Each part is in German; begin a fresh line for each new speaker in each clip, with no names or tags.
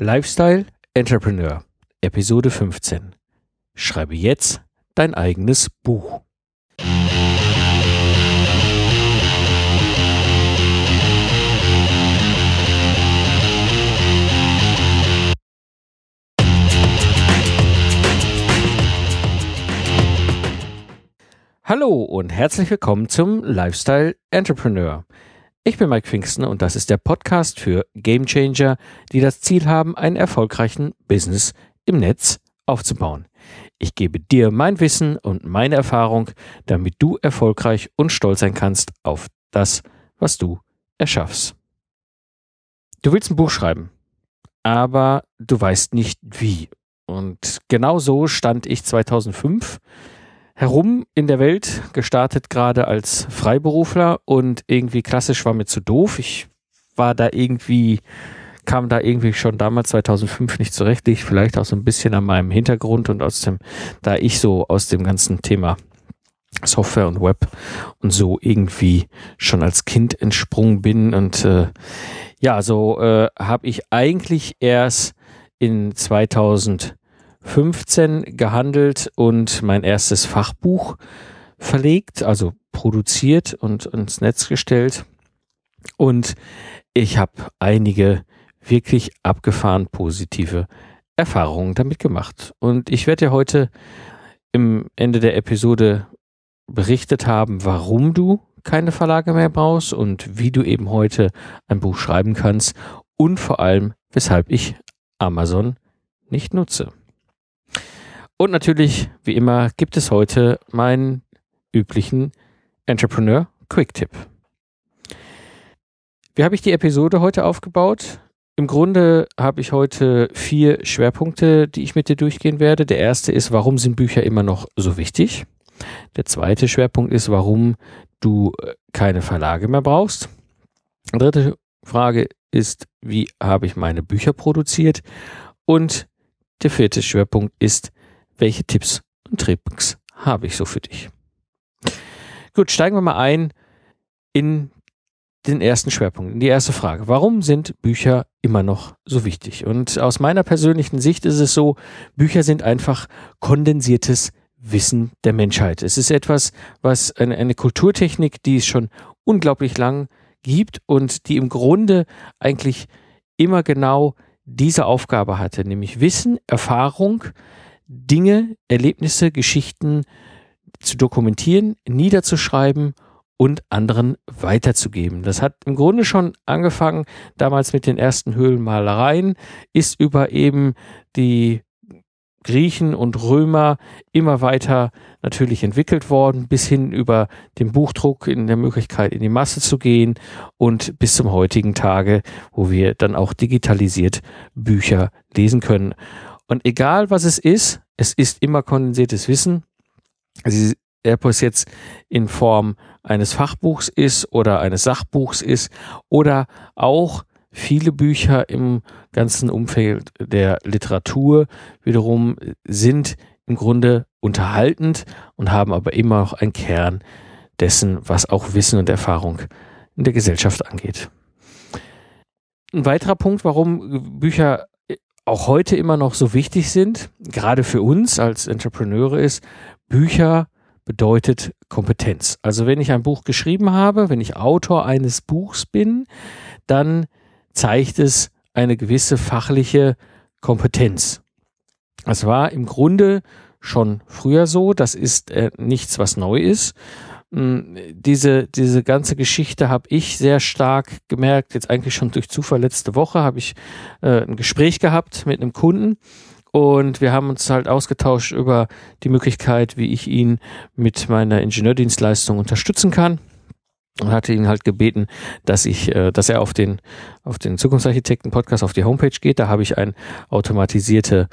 Lifestyle Entrepreneur, Episode 15. Schreibe jetzt dein eigenes Buch. Hallo und herzlich willkommen zum Lifestyle Entrepreneur. Ich bin Mike Pfingsten und das ist der Podcast für Gamechanger, die das Ziel haben, einen erfolgreichen Business im Netz aufzubauen. Ich gebe dir mein Wissen und meine Erfahrung, damit du erfolgreich und stolz sein kannst auf das, was du erschaffst. Du willst ein Buch schreiben, aber du weißt nicht wie. Und genau so stand ich 2005 herum in der Welt, gestartet gerade als Freiberufler und irgendwie klassisch war mir zu doof. Ich war da irgendwie, kam da irgendwie schon damals 2005 nicht zurecht. Liegt vielleicht auch so ein bisschen an meinem Hintergrund und aus dem, da ich so aus dem ganzen Thema Software und Web und so irgendwie schon als Kind entsprungen bin und äh, ja, so äh, habe ich eigentlich erst in 2000 15 gehandelt und mein erstes Fachbuch verlegt, also produziert und ins Netz gestellt. Und ich habe einige wirklich abgefahren positive Erfahrungen damit gemacht. Und ich werde dir heute im Ende der Episode berichtet haben, warum du keine Verlage mehr brauchst und wie du eben heute ein Buch schreiben kannst und vor allem, weshalb ich Amazon nicht nutze. Und natürlich, wie immer, gibt es heute meinen üblichen Entrepreneur Quick Tipp. Wie habe ich die Episode heute aufgebaut? Im Grunde habe ich heute vier Schwerpunkte, die ich mit dir durchgehen werde. Der erste ist, warum sind Bücher immer noch so wichtig? Der zweite Schwerpunkt ist, warum du äh, keine Verlage mehr brauchst. Die dritte Frage ist, wie habe ich meine Bücher produziert? Und der vierte Schwerpunkt ist, welche Tipps und Tricks habe ich so für dich. Gut, steigen wir mal ein in den ersten Schwerpunkt, in die erste Frage. Warum sind Bücher immer noch so wichtig? Und aus meiner persönlichen Sicht ist es so, Bücher sind einfach kondensiertes Wissen der Menschheit. Es ist etwas, was eine, eine Kulturtechnik, die es schon unglaublich lang gibt und die im Grunde eigentlich immer genau diese Aufgabe hatte, nämlich Wissen, Erfahrung, Dinge, Erlebnisse, Geschichten zu dokumentieren, niederzuschreiben und anderen weiterzugeben. Das hat im Grunde schon angefangen damals mit den ersten Höhlenmalereien, ist über eben die Griechen und Römer immer weiter natürlich entwickelt worden, bis hin über den Buchdruck in der Möglichkeit in die Masse zu gehen und bis zum heutigen Tage, wo wir dann auch digitalisiert Bücher lesen können. Und egal was es ist, es ist immer kondensiertes Wissen. Also, ob es jetzt in Form eines Fachbuchs ist oder eines Sachbuchs ist oder auch viele Bücher im ganzen Umfeld der Literatur wiederum sind im Grunde unterhaltend und haben aber immer noch einen Kern dessen, was auch Wissen und Erfahrung in der Gesellschaft angeht. Ein weiterer Punkt, warum Bücher auch heute immer noch so wichtig sind, gerade für uns als Entrepreneure, ist, Bücher bedeutet Kompetenz. Also wenn ich ein Buch geschrieben habe, wenn ich Autor eines Buchs bin, dann zeigt es eine gewisse fachliche Kompetenz. Das war im Grunde schon früher so, das ist äh, nichts, was neu ist. Hm, diese, diese ganze Geschichte habe ich sehr stark gemerkt, jetzt eigentlich schon durch Zufall. Letzte Woche habe ich äh, ein Gespräch gehabt mit einem Kunden und wir haben uns halt ausgetauscht über die Möglichkeit, wie ich ihn mit meiner Ingenieurdienstleistung unterstützen kann und hatte ihn halt gebeten, dass ich, äh, dass er auf den auf den Zukunftsarchitekten Podcast auf die Homepage geht. Da habe ich eine automatisierte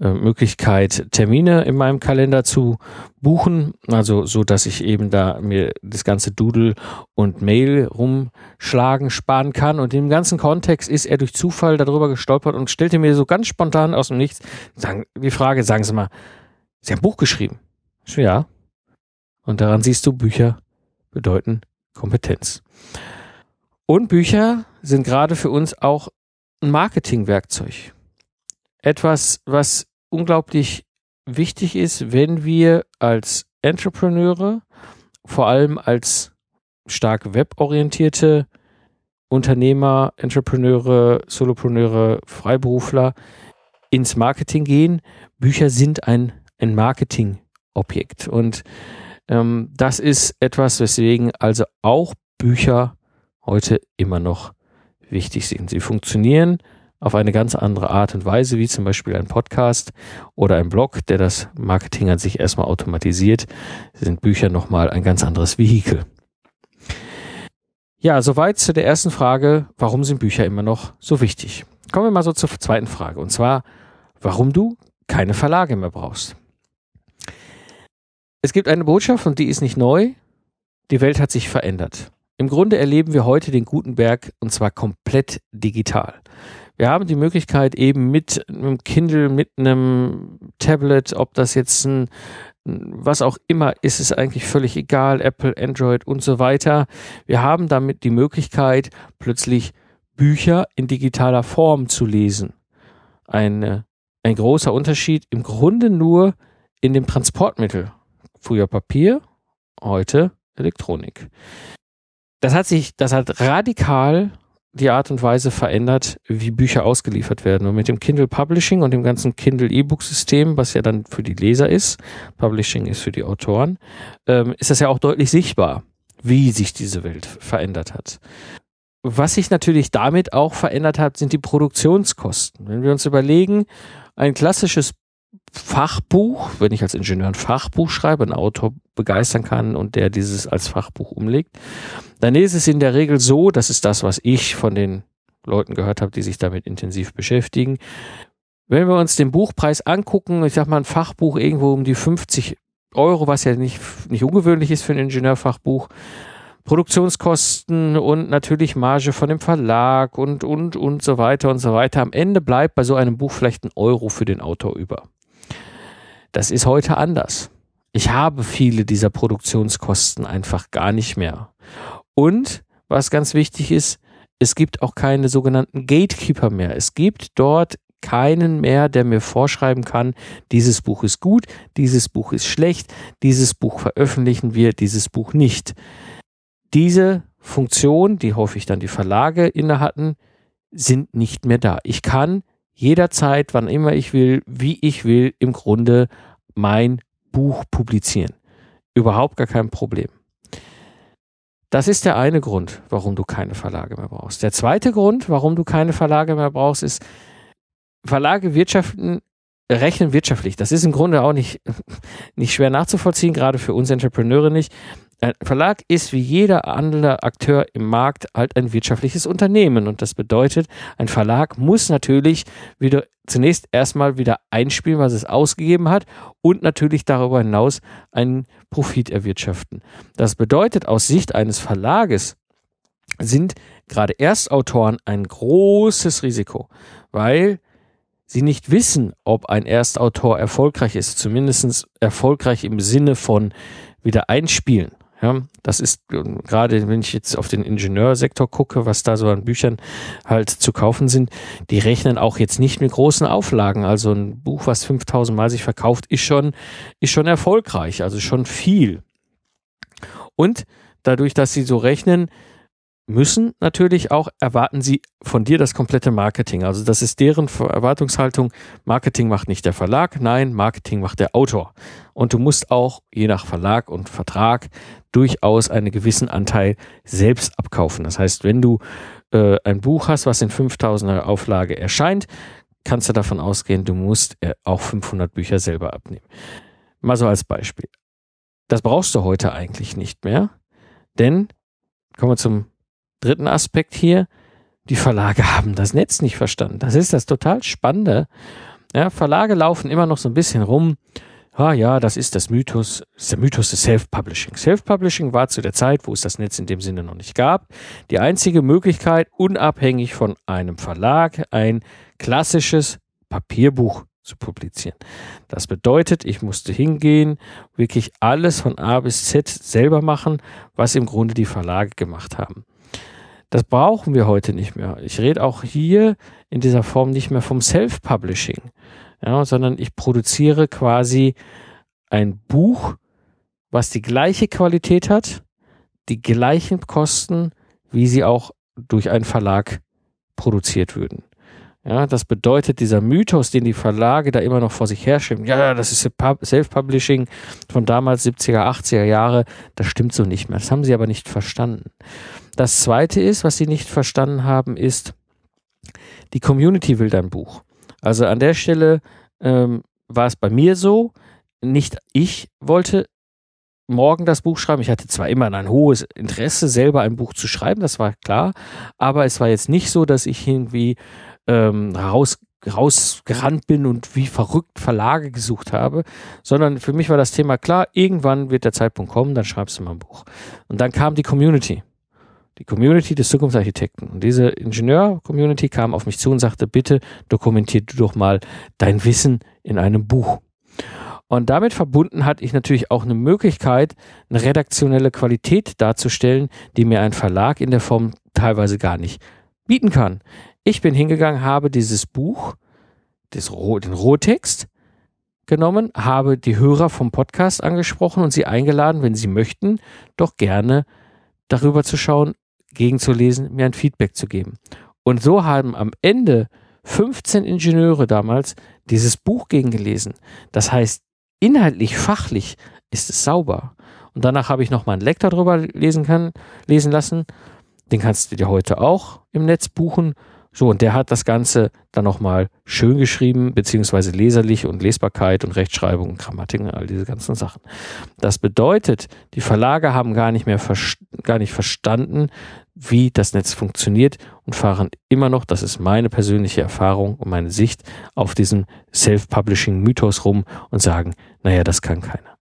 äh, Möglichkeit, Termine in meinem Kalender zu buchen, also so, dass ich eben da mir das ganze Doodle und Mail rumschlagen sparen kann. Und im ganzen Kontext ist er durch Zufall darüber gestolpert und stellte mir so ganz spontan aus dem Nichts sagen, die Frage: Sagen Sie mal, Sie haben ein Buch geschrieben? Ja. Und daran siehst du, Bücher bedeuten Kompetenz. Und Bücher sind gerade für uns auch ein Marketingwerkzeug. etwas, was unglaublich wichtig ist, wenn wir als Entrepreneure, vor allem als stark weborientierte Unternehmer, Entrepreneure, Solopreneure, Freiberufler ins Marketing gehen. Bücher sind ein, ein Marketingobjekt. Und ähm, das ist etwas, weswegen also auch Bücher heute immer noch wichtig sind. Sie funktionieren auf eine ganz andere Art und Weise, wie zum Beispiel ein Podcast oder ein Blog, der das Marketing an sich erstmal automatisiert, sind Bücher nochmal ein ganz anderes Vehikel. Ja, soweit zu der ersten Frage, warum sind Bücher immer noch so wichtig? Kommen wir mal so zur zweiten Frage, und zwar, warum du keine Verlage mehr brauchst. Es gibt eine Botschaft und die ist nicht neu. Die Welt hat sich verändert. Im Grunde erleben wir heute den Gutenberg und zwar komplett digital. Wir haben die Möglichkeit eben mit einem Kindle, mit einem Tablet, ob das jetzt ein was auch immer, ist es eigentlich völlig egal, Apple, Android und so weiter. Wir haben damit die Möglichkeit, plötzlich Bücher in digitaler Form zu lesen. Eine, ein großer Unterschied im Grunde nur in dem Transportmittel. Früher Papier, heute Elektronik. Das hat sich, das hat radikal die Art und Weise verändert, wie Bücher ausgeliefert werden. Und mit dem Kindle Publishing und dem ganzen Kindle E-Book-System, was ja dann für die Leser ist, Publishing ist für die Autoren, ähm, ist das ja auch deutlich sichtbar, wie sich diese Welt verändert hat. Was sich natürlich damit auch verändert hat, sind die Produktionskosten. Wenn wir uns überlegen, ein klassisches Fachbuch, wenn ich als Ingenieur ein Fachbuch schreibe, ein Autor begeistern kann und der dieses als Fachbuch umlegt, dann ist es in der Regel so, das ist das, was ich von den Leuten gehört habe, die sich damit intensiv beschäftigen. Wenn wir uns den Buchpreis angucken, ich sag mal ein Fachbuch irgendwo um die 50 Euro, was ja nicht, nicht ungewöhnlich ist für ein Ingenieurfachbuch, Produktionskosten und natürlich Marge von dem Verlag und, und, und so weiter und so weiter. Am Ende bleibt bei so einem Buch vielleicht ein Euro für den Autor über. Das ist heute anders. Ich habe viele dieser Produktionskosten einfach gar nicht mehr. Und was ganz wichtig ist, es gibt auch keine sogenannten Gatekeeper mehr. Es gibt dort keinen mehr, der mir vorschreiben kann, dieses Buch ist gut, dieses Buch ist schlecht, dieses Buch veröffentlichen wir, dieses Buch nicht. Diese Funktion, die häufig dann die Verlage inne hatten, sind nicht mehr da. Ich kann jederzeit, wann immer ich will, wie ich will, im Grunde mein Buch publizieren. Überhaupt gar kein Problem. Das ist der eine Grund, warum du keine Verlage mehr brauchst. Der zweite Grund, warum du keine Verlage mehr brauchst, ist, Verlage wirtschaften, rechnen wirtschaftlich. Das ist im Grunde auch nicht, nicht schwer nachzuvollziehen, gerade für uns Entrepreneure nicht. Ein Verlag ist wie jeder andere Akteur im Markt halt ein wirtschaftliches Unternehmen und das bedeutet, ein Verlag muss natürlich wieder zunächst erstmal wieder einspielen, was es ausgegeben hat und natürlich darüber hinaus einen Profit erwirtschaften. Das bedeutet aus Sicht eines Verlages sind gerade Erstautoren ein großes Risiko, weil sie nicht wissen, ob ein Erstautor erfolgreich ist, zumindest erfolgreich im Sinne von wieder einspielen. Ja, das ist gerade, wenn ich jetzt auf den Ingenieursektor gucke, was da so an Büchern halt zu kaufen sind, die rechnen auch jetzt nicht mit großen Auflagen. Also ein Buch, was 5000 Mal sich verkauft, ist schon, ist schon erfolgreich, also schon viel. Und dadurch, dass sie so rechnen, müssen natürlich auch, erwarten sie von dir das komplette Marketing. Also das ist deren Erwartungshaltung. Marketing macht nicht der Verlag, nein, Marketing macht der Autor. Und du musst auch, je nach Verlag und Vertrag, durchaus einen gewissen Anteil selbst abkaufen. Das heißt, wenn du äh, ein Buch hast, was in 5000er Auflage erscheint, kannst du davon ausgehen, du musst äh, auch 500 Bücher selber abnehmen. Mal so als Beispiel. Das brauchst du heute eigentlich nicht mehr, denn kommen wir zum dritten Aspekt hier, die Verlage haben das Netz nicht verstanden. Das ist das total Spannende. Ja, Verlage laufen immer noch so ein bisschen rum. Ah ja, das ist das Mythos, das ist der Mythos des Self-Publishing. Self-Publishing war zu der Zeit, wo es das Netz in dem Sinne noch nicht gab, die einzige Möglichkeit, unabhängig von einem Verlag ein klassisches Papierbuch zu publizieren. Das bedeutet, ich musste hingehen, wirklich alles von A bis Z selber machen, was im Grunde die Verlage gemacht haben. Das brauchen wir heute nicht mehr. Ich rede auch hier in dieser Form nicht mehr vom Self-Publishing, ja, sondern ich produziere quasi ein Buch, was die gleiche Qualität hat, die gleichen Kosten, wie sie auch durch einen Verlag produziert würden. Ja, das bedeutet, dieser Mythos, den die Verlage da immer noch vor sich herschieben, ja, das ist Self-Publishing von damals 70er, 80er Jahre, das stimmt so nicht mehr. Das haben sie aber nicht verstanden. Das zweite ist, was sie nicht verstanden haben, ist, die Community will dein Buch. Also an der Stelle ähm, war es bei mir so, nicht ich wollte morgen das Buch schreiben. Ich hatte zwar immer ein hohes Interesse, selber ein Buch zu schreiben, das war klar, aber es war jetzt nicht so, dass ich irgendwie ähm, raus, rausgerannt bin und wie verrückt Verlage gesucht habe, sondern für mich war das Thema klar, irgendwann wird der Zeitpunkt kommen, dann schreibst du mal ein Buch. Und dann kam die Community. Die Community des Zukunftsarchitekten. Und diese Ingenieur-Community kam auf mich zu und sagte, bitte dokumentier du doch mal dein Wissen in einem Buch. Und damit verbunden hatte ich natürlich auch eine Möglichkeit, eine redaktionelle Qualität darzustellen, die mir ein Verlag in der Form teilweise gar nicht bieten kann. Ich bin hingegangen, habe dieses Buch, das, den Rohtext genommen, habe die Hörer vom Podcast angesprochen und sie eingeladen, wenn sie möchten, doch gerne darüber zu schauen, gegenzulesen, mir ein Feedback zu geben. Und so haben am Ende 15 Ingenieure damals dieses Buch gegengelesen. Das heißt, inhaltlich, fachlich ist es sauber. Und danach habe ich noch mal einen Lektor drüber lesen können, lesen lassen. Den kannst du dir heute auch im Netz buchen. So, und der hat das Ganze dann nochmal schön geschrieben, beziehungsweise leserlich und Lesbarkeit und Rechtschreibung und Grammatik und all diese ganzen Sachen. Das bedeutet, die Verlage haben gar nicht mehr, gar nicht verstanden, wie das Netz funktioniert und fahren immer noch, das ist meine persönliche Erfahrung und meine Sicht, auf diesem Self-Publishing-Mythos rum und sagen, naja, das kann keiner.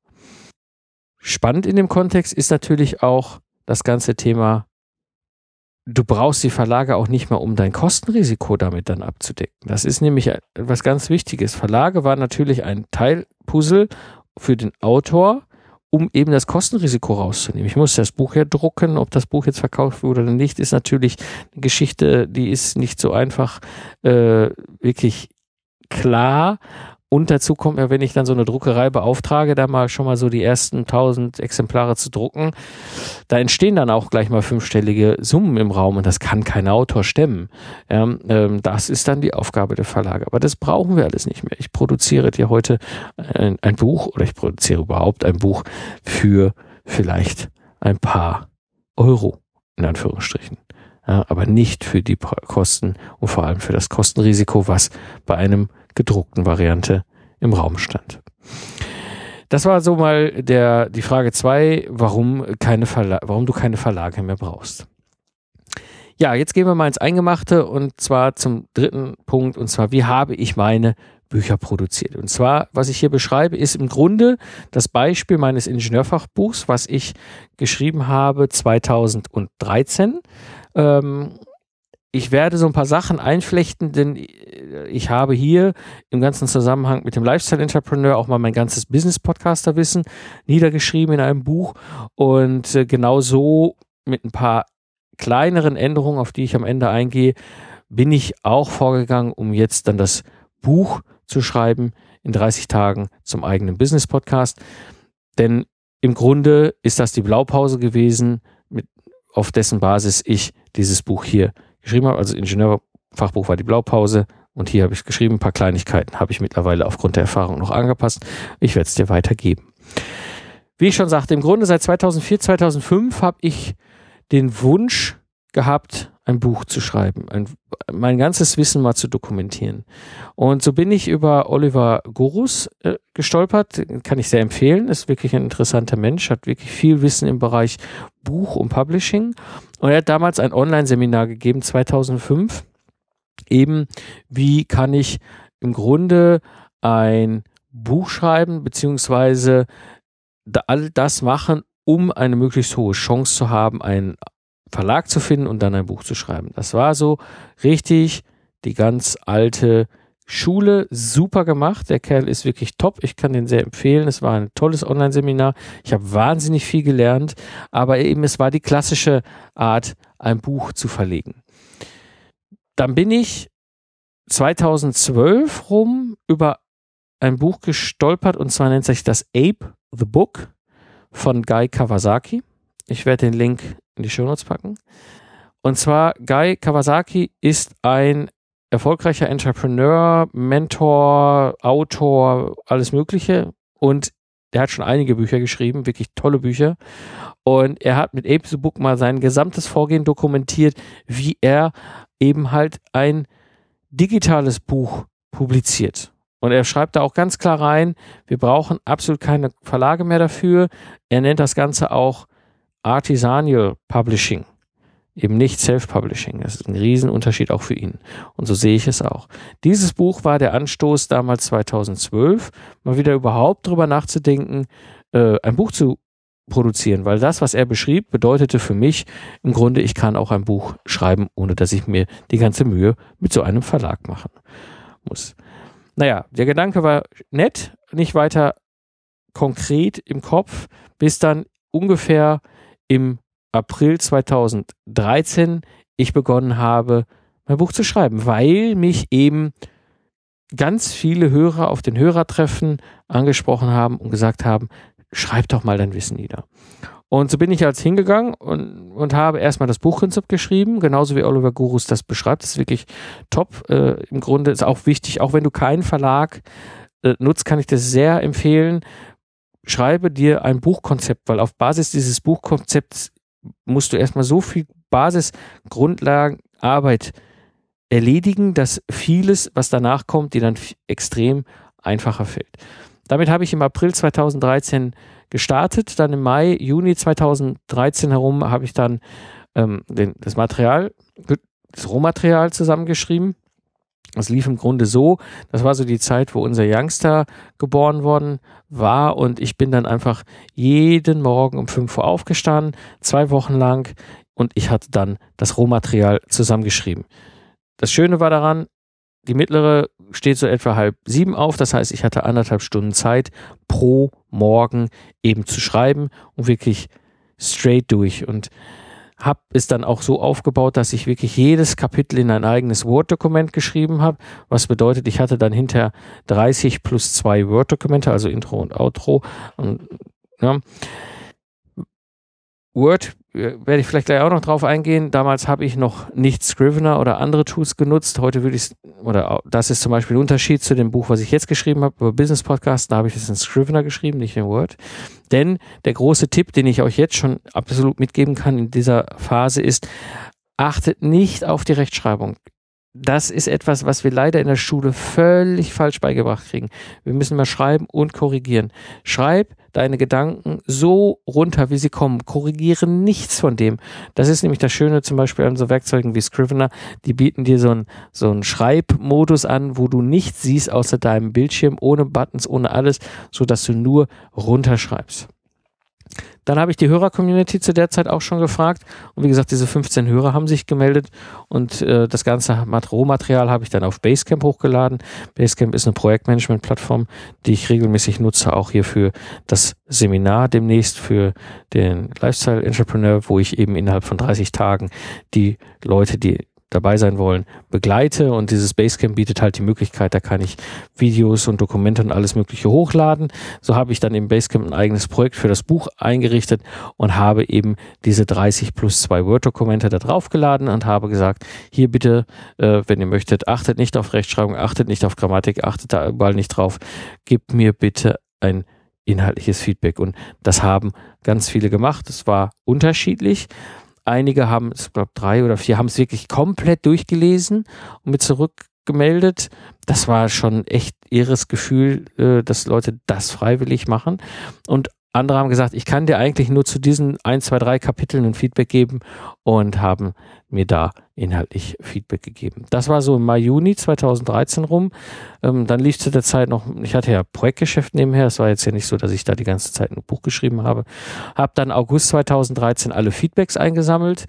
Spannend in dem Kontext ist natürlich auch das ganze Thema, du brauchst die Verlage auch nicht mehr, um dein Kostenrisiko damit dann abzudecken. Das ist nämlich etwas ganz Wichtiges. Verlage war natürlich ein Teilpuzzle für den Autor, um eben das Kostenrisiko rauszunehmen. Ich muss das Buch ja drucken, ob das Buch jetzt verkauft wurde oder nicht, ist natürlich eine Geschichte, die ist nicht so einfach äh, wirklich klar. Und dazu kommt ja, wenn ich dann so eine Druckerei beauftrage, da mal schon mal so die ersten 1000 Exemplare zu drucken, da entstehen dann auch gleich mal fünfstellige Summen im Raum und das kann kein Autor stemmen. Ja, ähm, das ist dann die Aufgabe der Verlage. Aber das brauchen wir alles nicht mehr. Ich produziere dir heute ein, ein Buch oder ich produziere überhaupt ein Buch für vielleicht ein paar Euro, in Anführungsstrichen. Ja, aber nicht für die Kosten und vor allem für das Kostenrisiko, was bei einem gedruckten Variante im Raum stand. Das war so mal der, die Frage zwei, warum, keine Verla warum du keine Verlage mehr brauchst. Ja, jetzt gehen wir mal ins Eingemachte und zwar zum dritten Punkt und zwar, wie habe ich meine Bücher produziert? Und zwar, was ich hier beschreibe, ist im Grunde das Beispiel meines Ingenieurfachbuchs, was ich geschrieben habe 2013. Ähm, ich werde so ein paar Sachen einflechten, denn ich habe hier im ganzen Zusammenhang mit dem Lifestyle Entrepreneur auch mal mein ganzes Business Podcaster Wissen niedergeschrieben in einem Buch und äh, genau so mit ein paar kleineren Änderungen, auf die ich am Ende eingehe, bin ich auch vorgegangen, um jetzt dann das Buch zu schreiben in 30 Tagen zum eigenen Business Podcast. Denn im Grunde ist das die Blaupause gewesen, mit, auf dessen Basis ich dieses Buch hier geschrieben habe. Also Ingenieurfachbuch war die Blaupause und hier habe ich es geschrieben. Ein paar Kleinigkeiten habe ich mittlerweile aufgrund der Erfahrung noch angepasst. Ich werde es dir weitergeben. Wie ich schon sagte, im Grunde seit 2004, 2005 habe ich den Wunsch gehabt, ein Buch zu schreiben, ein, mein ganzes Wissen mal zu dokumentieren. Und so bin ich über Oliver Gorus äh, gestolpert, kann ich sehr empfehlen, ist wirklich ein interessanter Mensch, hat wirklich viel Wissen im Bereich Buch und Publishing. Und er hat damals ein Online-Seminar gegeben, 2005, eben wie kann ich im Grunde ein Buch schreiben, beziehungsweise all das machen, um eine möglichst hohe Chance zu haben, ein Verlag zu finden und dann ein Buch zu schreiben. Das war so richtig die ganz alte Schule, super gemacht. Der Kerl ist wirklich top. Ich kann den sehr empfehlen. Es war ein tolles Online-Seminar. Ich habe wahnsinnig viel gelernt, aber eben es war die klassische Art, ein Buch zu verlegen. Dann bin ich 2012 rum über ein Buch gestolpert und zwar nennt sich das Ape the Book von Guy Kawasaki. Ich werde den Link in die Show Notes packen. Und zwar Guy Kawasaki ist ein erfolgreicher Entrepreneur, Mentor, Autor, alles Mögliche. Und er hat schon einige Bücher geschrieben, wirklich tolle Bücher. Und er hat mit Ape mal sein gesamtes Vorgehen dokumentiert, wie er eben halt ein digitales Buch publiziert. Und er schreibt da auch ganz klar rein, wir brauchen absolut keine Verlage mehr dafür. Er nennt das Ganze auch Artisanal Publishing eben nicht Self-Publishing. Das ist ein Riesenunterschied auch für ihn. Und so sehe ich es auch. Dieses Buch war der Anstoß damals 2012, mal wieder überhaupt drüber nachzudenken, äh, ein Buch zu produzieren, weil das, was er beschrieb, bedeutete für mich im Grunde, ich kann auch ein Buch schreiben, ohne dass ich mir die ganze Mühe mit so einem Verlag machen muss. Naja, der Gedanke war nett, nicht weiter konkret im Kopf, bis dann ungefähr im April 2013 ich begonnen habe, mein Buch zu schreiben, weil mich eben ganz viele Hörer auf den Hörertreffen angesprochen haben und gesagt haben, schreib doch mal dein Wissen nieder. Und so bin ich als hingegangen und, und habe erstmal das Buchkonzept geschrieben, genauso wie Oliver Gurus das beschreibt. Das ist wirklich top. Äh, Im Grunde ist auch wichtig, auch wenn du keinen Verlag äh, nutzt, kann ich das sehr empfehlen. Schreibe dir ein Buchkonzept, weil auf Basis dieses Buchkonzepts musst du erstmal so viel Basisgrundlagenarbeit erledigen, dass vieles, was danach kommt, dir dann extrem einfacher fällt. Damit habe ich im April 2013 gestartet. Dann im Mai, Juni 2013 herum habe ich dann ähm, den, das Material, das Rohmaterial zusammengeschrieben. Das lief im Grunde so, das war so die Zeit, wo unser Youngster geboren worden war und ich bin dann einfach jeden Morgen um 5 Uhr aufgestanden, zwei Wochen lang und ich hatte dann das Rohmaterial zusammengeschrieben. Das Schöne war daran, die mittlere steht so etwa halb sieben auf, das heißt, ich hatte anderthalb Stunden Zeit pro Morgen eben zu schreiben und wirklich straight durch und habe es dann auch so aufgebaut, dass ich wirklich jedes Kapitel in ein eigenes Word-Dokument geschrieben habe, was bedeutet, ich hatte dann hinter 30 plus zwei Word-Dokumente, also Intro und Outro. Und, ja. Word werde ich vielleicht gleich auch noch drauf eingehen. Damals habe ich noch nicht Scrivener oder andere Tools genutzt. Heute würde ich oder das ist zum Beispiel ein Unterschied zu dem Buch, was ich jetzt geschrieben habe, über Business Podcast. Da habe ich es in Scrivener geschrieben, nicht in Word. Denn der große Tipp, den ich euch jetzt schon absolut mitgeben kann in dieser Phase ist, achtet nicht auf die Rechtschreibung das ist etwas, was wir leider in der Schule völlig falsch beigebracht kriegen. Wir müssen mal schreiben und korrigieren. Schreib deine Gedanken so runter, wie sie kommen. Korrigiere nichts von dem. Das ist nämlich das Schöne zum Beispiel an so Werkzeugen wie Scrivener. Die bieten dir so einen so einen Schreibmodus an, wo du nichts siehst außer deinem Bildschirm, ohne Buttons, ohne alles, so dass du nur runterschreibst. Dann habe ich die Hörer-Community zu der Zeit auch schon gefragt. Und wie gesagt, diese 15 Hörer haben sich gemeldet und äh, das ganze Rohmaterial habe ich dann auf Basecamp hochgeladen. Basecamp ist eine Projektmanagement-Plattform, die ich regelmäßig nutze, auch hier für das Seminar demnächst für den Lifestyle Entrepreneur, wo ich eben innerhalb von 30 Tagen die Leute, die dabei sein wollen, begleite. Und dieses Basecamp bietet halt die Möglichkeit, da kann ich Videos und Dokumente und alles Mögliche hochladen. So habe ich dann im Basecamp ein eigenes Projekt für das Buch eingerichtet und habe eben diese 30 plus zwei Word-Dokumente da draufgeladen und habe gesagt, hier bitte, äh, wenn ihr möchtet, achtet nicht auf Rechtschreibung, achtet nicht auf Grammatik, achtet da überall nicht drauf, gebt mir bitte ein inhaltliches Feedback. Und das haben ganz viele gemacht. Es war unterschiedlich. Einige haben, ich glaube drei oder vier, haben es wirklich komplett durchgelesen und mit zurückgemeldet. Das war schon echt ihres Gefühl, äh, dass Leute das freiwillig machen. Und andere haben gesagt, ich kann dir eigentlich nur zu diesen ein, zwei, drei Kapiteln ein Feedback geben und haben mir da inhaltlich Feedback gegeben. Das war so im Mai, Juni 2013 rum. Ähm, dann lief zu der Zeit noch, ich hatte ja Projektgeschäft nebenher, es war jetzt ja nicht so, dass ich da die ganze Zeit ein Buch geschrieben habe. Habe dann August 2013 alle Feedbacks eingesammelt,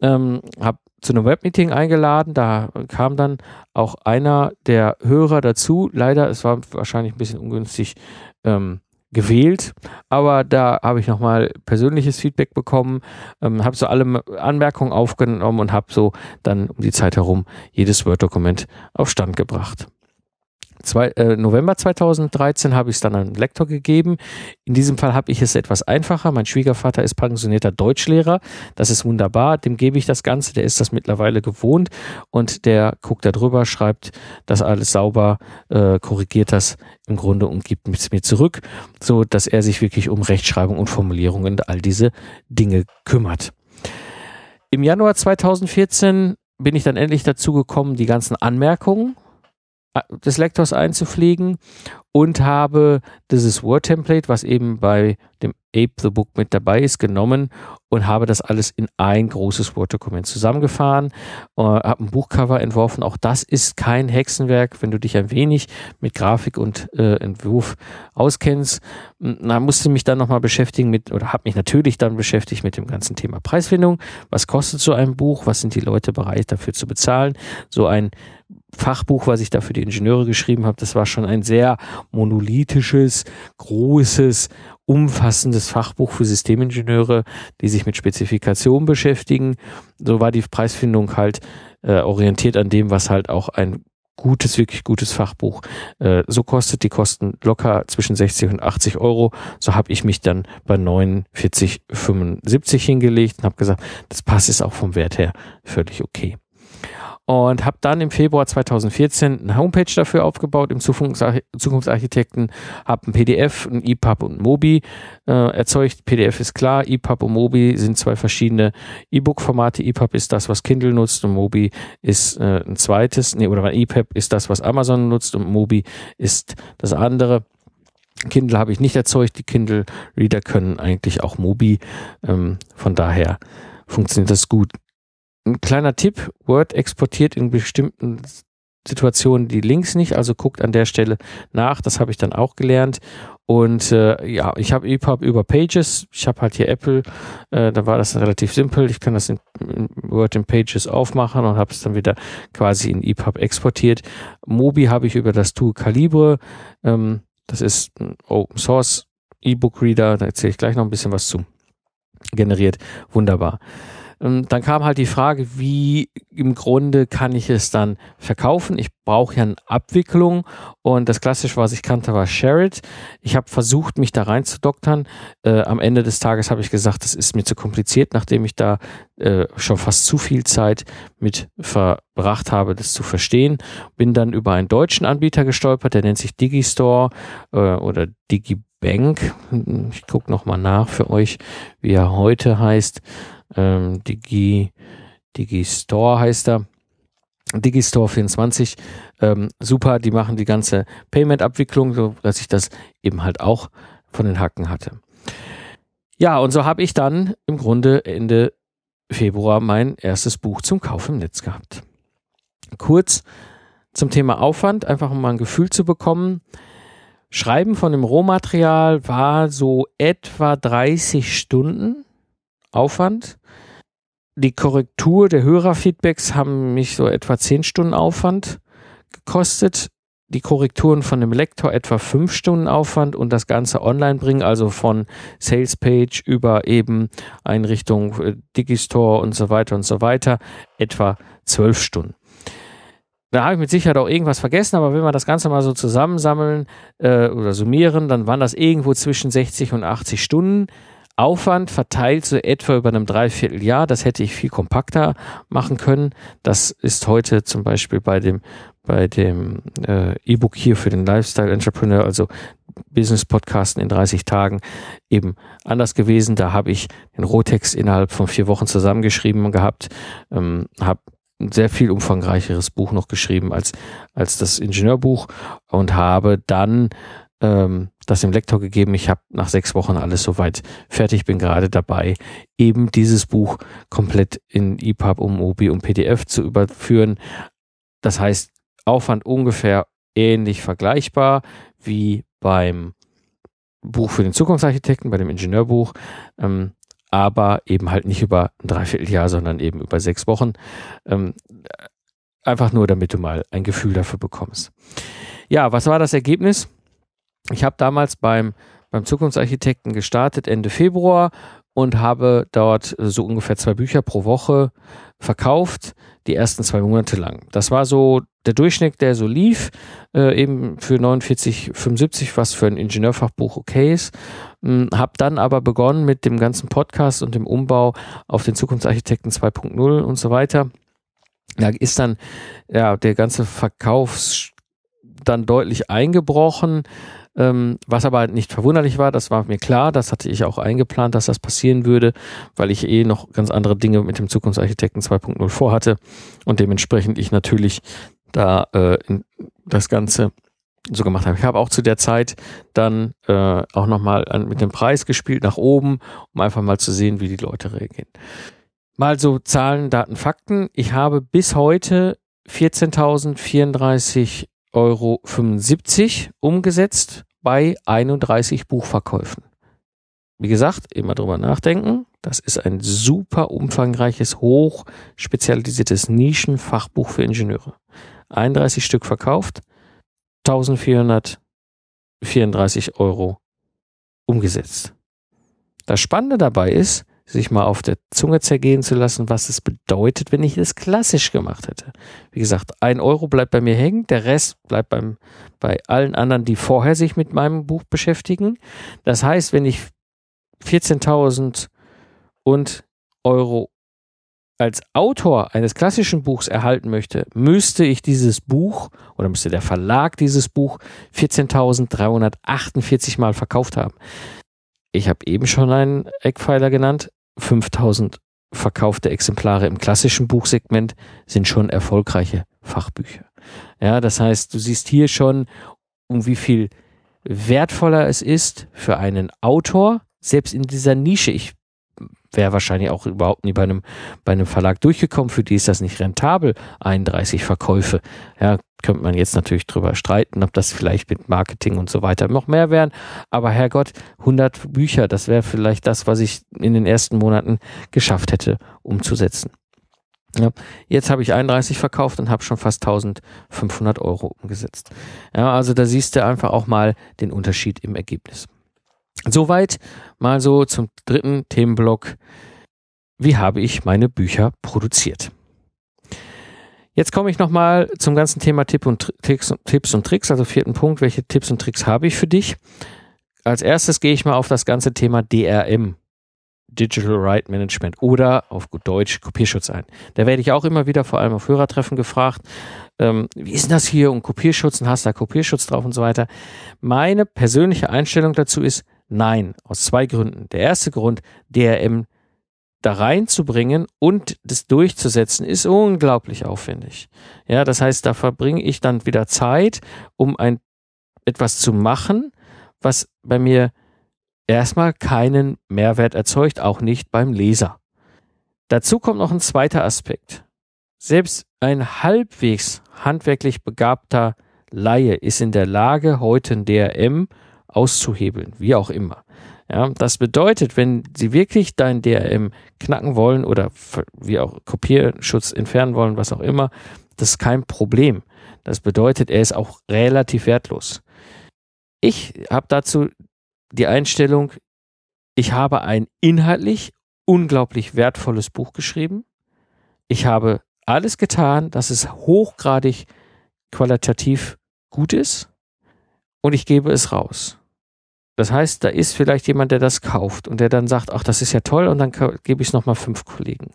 ähm, habe zu einem Webmeeting eingeladen, da kam dann auch einer der Hörer dazu. Leider, es war wahrscheinlich ein bisschen ungünstig, ähm, gewählt, aber da habe ich nochmal persönliches Feedback bekommen, ähm, habe so alle Anmerkungen aufgenommen und habe so dann um die Zeit herum jedes Word-Dokument auf Stand gebracht. Zwei, äh, November 2013 habe ich es dann an Lektor gegeben. In diesem Fall habe ich es etwas einfacher. Mein Schwiegervater ist pensionierter Deutschlehrer. Das ist wunderbar. Dem gebe ich das Ganze. Der ist das mittlerweile gewohnt und der guckt da drüber, schreibt das alles sauber, äh, korrigiert das im Grunde und gibt es mir zurück, so dass er sich wirklich um Rechtschreibung und Formulierungen und all diese Dinge kümmert. Im Januar 2014 bin ich dann endlich dazu gekommen, die ganzen Anmerkungen des Lektors einzupflegen und habe dieses Word-Template, was eben bei dem Ape the Book mit dabei ist, genommen und habe das alles in ein großes Word-Dokument zusammengefahren, äh, habe ein Buchcover entworfen. Auch das ist kein Hexenwerk, wenn du dich ein wenig mit Grafik und äh, Entwurf auskennst. Da musste mich dann nochmal beschäftigen mit, oder habe mich natürlich dann beschäftigt mit dem ganzen Thema Preisfindung. Was kostet so ein Buch? Was sind die Leute bereit dafür zu bezahlen? So ein Fachbuch, was ich da für die Ingenieure geschrieben habe, das war schon ein sehr monolithisches, großes, umfassendes Fachbuch für Systemingenieure, die sich mit Spezifikationen beschäftigen. So war die Preisfindung halt äh, orientiert an dem, was halt auch ein gutes, wirklich gutes Fachbuch äh, so kostet. Die kosten locker zwischen 60 und 80 Euro. So habe ich mich dann bei 49, 75 hingelegt und habe gesagt, das passt ist auch vom Wert her völlig okay und habe dann im Februar 2014 eine Homepage dafür aufgebaut im Zukunftsarchitekten, habe ein PDF, ein EPUB und ein Mobi äh, erzeugt. PDF ist klar, EPUB und Mobi sind zwei verschiedene E-Book-Formate. EPUB ist das, was Kindle nutzt und Mobi ist äh, ein zweites, nee, oder EPUB ist das, was Amazon nutzt und Mobi ist das andere. Kindle habe ich nicht erzeugt, die Kindle-Reader können eigentlich auch Mobi, ähm, von daher funktioniert das gut ein kleiner Tipp, Word exportiert in bestimmten Situationen die Links nicht, also guckt an der Stelle nach, das habe ich dann auch gelernt. Und äh, ja, ich habe EPUB über Pages, ich habe halt hier Apple, äh, da war das relativ simpel, ich kann das in, in Word in Pages aufmachen und habe es dann wieder quasi in EPUB exportiert. Mobi habe ich über das Tool Calibre, ähm, das ist ein Open Source E-Book Reader, da erzähle ich gleich noch ein bisschen was zu, generiert, wunderbar. Und dann kam halt die Frage, wie im Grunde kann ich es dann verkaufen? Ich brauche ja eine Abwicklung und das klassische, was ich kannte, war Share Ich habe versucht, mich da reinzudoktern. Äh, am Ende des Tages habe ich gesagt, das ist mir zu kompliziert, nachdem ich da äh, schon fast zu viel Zeit mit verbracht habe, das zu verstehen. Bin dann über einen deutschen Anbieter gestolpert, der nennt sich Digistore äh, oder Digibank. Ich gucke nochmal nach für euch, wie er heute heißt ähm, Digi, Digistore heißt er. Digistore 24, ähm, super, die machen die ganze Payment-Abwicklung, so dass ich das eben halt auch von den Hacken hatte. Ja, und so habe ich dann im Grunde Ende Februar mein erstes Buch zum Kauf im Netz gehabt. Kurz zum Thema Aufwand, einfach um mal ein Gefühl zu bekommen. Schreiben von dem Rohmaterial war so etwa 30 Stunden Aufwand. Die Korrektur der Hörerfeedbacks haben mich so etwa 10 Stunden Aufwand gekostet. Die Korrekturen von dem Lektor etwa 5 Stunden Aufwand und das Ganze online bringen, also von Salespage über eben Einrichtung äh, Digistore und so weiter und so weiter, etwa 12 Stunden. Da habe ich mit Sicherheit auch irgendwas vergessen, aber wenn wir das Ganze mal so zusammensammeln äh, oder summieren, dann waren das irgendwo zwischen 60 und 80 Stunden. Aufwand verteilt so etwa über einem Dreivierteljahr. Das hätte ich viel kompakter machen können. Das ist heute zum Beispiel bei dem bei dem äh, E-Book hier für den Lifestyle Entrepreneur, also Business Podcasten in 30 Tagen, eben anders gewesen. Da habe ich den Rohtext innerhalb von vier Wochen zusammengeschrieben gehabt, ähm, habe ein sehr viel umfangreicheres Buch noch geschrieben als, als das Ingenieurbuch und habe dann ähm, das dem Lektor gegeben. Ich habe nach sechs Wochen alles soweit fertig, bin gerade dabei, eben dieses Buch komplett in EPUB, um OBI und PDF zu überführen. Das heißt, Aufwand ungefähr ähnlich vergleichbar wie beim Buch für den Zukunftsarchitekten, bei dem Ingenieurbuch, ähm, aber eben halt nicht über ein Dreivierteljahr, sondern eben über sechs Wochen. Ähm, einfach nur, damit du mal ein Gefühl dafür bekommst. Ja, was war das Ergebnis? Ich habe damals beim beim Zukunftsarchitekten gestartet Ende Februar und habe dort so ungefähr zwei Bücher pro Woche verkauft, die ersten zwei Monate lang. Das war so der Durchschnitt, der so lief, äh, eben für 49, 75, was für ein Ingenieurfachbuch okay ist. Hm, hab dann aber begonnen mit dem ganzen Podcast und dem Umbau auf den Zukunftsarchitekten 2.0 und so weiter. Da ist dann ja der ganze Verkaufs dann deutlich eingebrochen. Ähm, was aber nicht verwunderlich war, das war mir klar, das hatte ich auch eingeplant, dass das passieren würde, weil ich eh noch ganz andere Dinge mit dem Zukunftsarchitekten 2.0 vorhatte und dementsprechend ich natürlich da äh, das Ganze so gemacht habe. Ich habe auch zu der Zeit dann äh, auch nochmal mit dem Preis gespielt nach oben, um einfach mal zu sehen, wie die Leute reagieren. Mal so Zahlen, Daten, Fakten. Ich habe bis heute 14.034 Euro 75 umgesetzt bei 31 Buchverkäufen. Wie gesagt, immer drüber nachdenken. Das ist ein super umfangreiches, hoch spezialisiertes Nischenfachbuch für Ingenieure. 31 Stück verkauft, 1434 Euro umgesetzt. Das Spannende dabei ist, sich mal auf der Zunge zergehen zu lassen, was es bedeutet, wenn ich es klassisch gemacht hätte. Wie gesagt, ein Euro bleibt bei mir hängen, der Rest bleibt beim, bei allen anderen, die vorher sich mit meinem Buch beschäftigen. Das heißt, wenn ich 14.000 und Euro als Autor eines klassischen Buchs erhalten möchte, müsste ich dieses Buch oder müsste der Verlag dieses Buch 14.348 Mal verkauft haben. Ich habe eben schon einen Eckpfeiler genannt. 5000 verkaufte Exemplare im klassischen Buchsegment sind schon erfolgreiche Fachbücher. Ja, das heißt, du siehst hier schon, um wie viel wertvoller es ist für einen Autor, selbst in dieser Nische. Ich wäre wahrscheinlich auch überhaupt nie bei einem, bei einem Verlag durchgekommen. Für die ist das nicht rentabel, 31 Verkäufe. Ja, könnte man jetzt natürlich drüber streiten, ob das vielleicht mit Marketing und so weiter noch mehr wären. Aber Herrgott, 100 Bücher, das wäre vielleicht das, was ich in den ersten Monaten geschafft hätte umzusetzen. Ja, jetzt habe ich 31 verkauft und habe schon fast 1500 Euro umgesetzt. Ja, also da siehst du einfach auch mal den Unterschied im Ergebnis. Soweit mal so zum dritten Themenblock. Wie habe ich meine Bücher produziert? Jetzt komme ich nochmal zum ganzen Thema Tipp und Tricks, Tipps und Tricks, also vierten Punkt. Welche Tipps und Tricks habe ich für dich? Als erstes gehe ich mal auf das ganze Thema DRM, Digital Right Management oder auf gut Deutsch Kopierschutz ein. Da werde ich auch immer wieder vor allem auf Hörertreffen gefragt, ähm, wie ist denn das hier und Kopierschutz und hast da Kopierschutz drauf und so weiter. Meine persönliche Einstellung dazu ist, Nein, aus zwei Gründen. Der erste Grund, DRM da reinzubringen und das durchzusetzen, ist unglaublich aufwendig. Ja, das heißt, da verbringe ich dann wieder Zeit, um ein etwas zu machen, was bei mir erstmal keinen Mehrwert erzeugt, auch nicht beim Leser. Dazu kommt noch ein zweiter Aspekt. Selbst ein halbwegs handwerklich begabter Laie ist in der Lage, heute ein DRM auszuhebeln, wie auch immer. Ja, das bedeutet, wenn Sie wirklich dein DRM knacken wollen oder wie auch Kopierschutz entfernen wollen, was auch immer, das ist kein Problem. Das bedeutet, er ist auch relativ wertlos. Ich habe dazu die Einstellung, ich habe ein inhaltlich unglaublich wertvolles Buch geschrieben. Ich habe alles getan, dass es hochgradig qualitativ gut ist und ich gebe es raus. Das heißt, da ist vielleicht jemand, der das kauft und der dann sagt, ach, das ist ja toll und dann gebe ich es nochmal fünf Kollegen.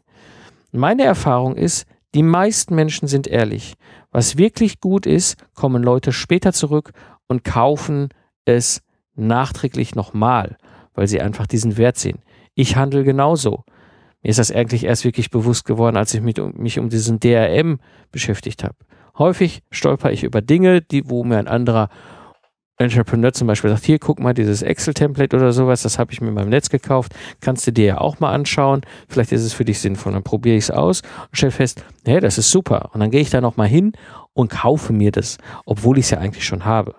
Meine Erfahrung ist, die meisten Menschen sind ehrlich. Was wirklich gut ist, kommen Leute später zurück und kaufen es nachträglich nochmal, weil sie einfach diesen Wert sehen. Ich handle genauso. Mir ist das eigentlich erst wirklich bewusst geworden, als ich mich um, mich um diesen DRM beschäftigt habe. Häufig stolper ich über Dinge, die, wo mir ein anderer Entrepreneur zum Beispiel sagt, hier guck mal dieses Excel-Template oder sowas, das habe ich mir in meinem Netz gekauft, kannst du dir ja auch mal anschauen, vielleicht ist es für dich sinnvoll, dann probiere ich es aus und stelle fest, hey, das ist super und dann gehe ich da nochmal hin und kaufe mir das, obwohl ich es ja eigentlich schon habe.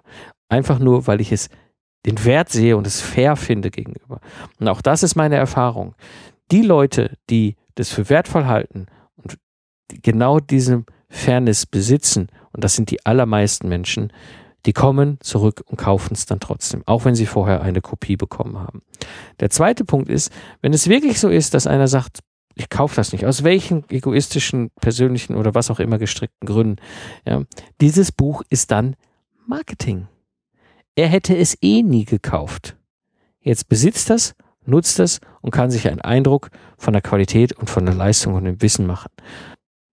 Einfach nur, weil ich es den Wert sehe und es fair finde gegenüber. Und auch das ist meine Erfahrung. Die Leute, die das für wertvoll halten und genau diese Fairness besitzen, und das sind die allermeisten Menschen, Die kommen zurück und kaufen es dann trotzdem, auch wenn sie vorher eine Kopie bekommen haben. Der zweite Punkt ist, wenn es wirklich so ist, dass einer sagt, ich kaufe das nicht, aus welchen egoistischen, persönlichen oder was auch immer gestrickten Gründen, ja, dieses Buch ist dann Marketing. Er hätte es eh nie gekauft. Jetzt besitzt das, nutzt das und kann sich einen Eindruck von der Qualität und von der Leistung und dem Wissen machen.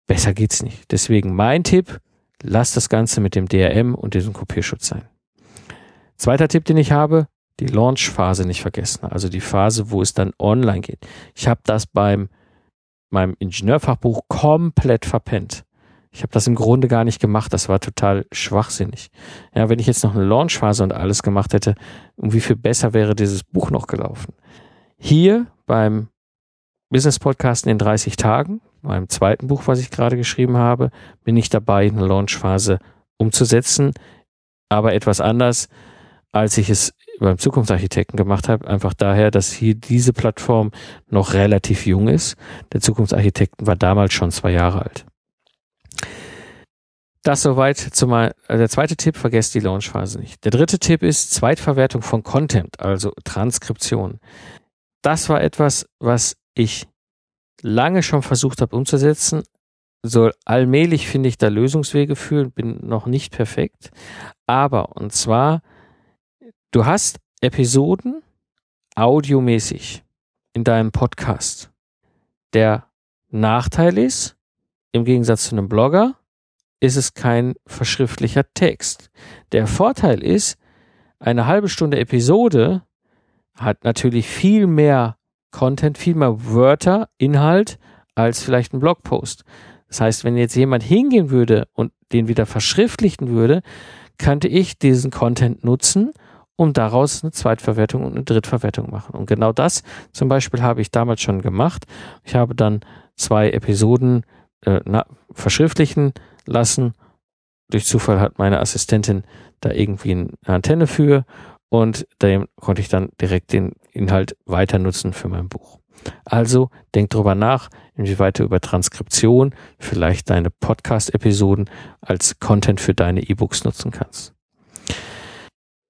Besser geht's nicht. Deswegen mein Tipp, lasst das Ganze mit dem DRM und diesem Kopierschutz sein. Zweiter Tipp, den ich habe, die Launch-Phase nicht vergessen. Also die Phase, wo es dann online geht. Ich habe das beim meinem Ingenieurfachbuch komplett verpennt. Ich habe das im Grunde gar nicht gemacht. Das war total schwachsinnig. Ja, wenn ich jetzt noch eine Launchphase und alles gemacht hätte, um wie viel besser wäre dieses Buch noch gelaufen. Hier beim Business Podcast in 30 Tagen, meinem zweiten Buch, was ich gerade geschrieben habe, bin ich dabei, eine Launchphase umzusetzen, aber etwas anders, als ich es beim Zukunftsarchitekten gemacht habe, einfach daher, dass hier diese Plattform noch relativ jung ist. Der Zukunftsarchitekten war damals schon zwei Jahre alt. Das soweit zu mal, also der zweite Tipp, vergesst die Launchphase nicht. Der dritte Tipp ist Zweitverwertung von Content, also Transkription. Das war etwas, was ich lange schon versucht habe umzusetzen. So allmählich finde ich da Lösungswege für, bin noch nicht perfekt. Aber, und zwar, du hast Episoden audiomäßig in deinem Podcast. Der Nachteil ist, im Gegensatz zu einem Blogger, ist es kein verschriftlicher Text. Der Vorteil ist, eine halbe Stunde Episode hat natürlich viel mehr Content, viel mehr Wörter, Inhalt als vielleicht ein Blogpost. Das heißt, wenn jetzt jemand hingehen würde und den wieder verschriftlichen würde, könnte ich diesen Content nutzen, um daraus eine Zweitverwertung und eine Drittverwertung machen. Und genau das zum Beispiel habe ich damals schon gemacht. Ich habe dann zwei Episoden äh, na, verschriftlichen lassen. Durch Zufall hat meine Assistentin da irgendwie eine Antenne für und da konnte ich dann direkt den Inhalt weiter nutzen für mein Buch. Also denk drüber nach, inwieweit du über Transkription vielleicht deine Podcast-Episoden als Content für deine E-Books nutzen kannst.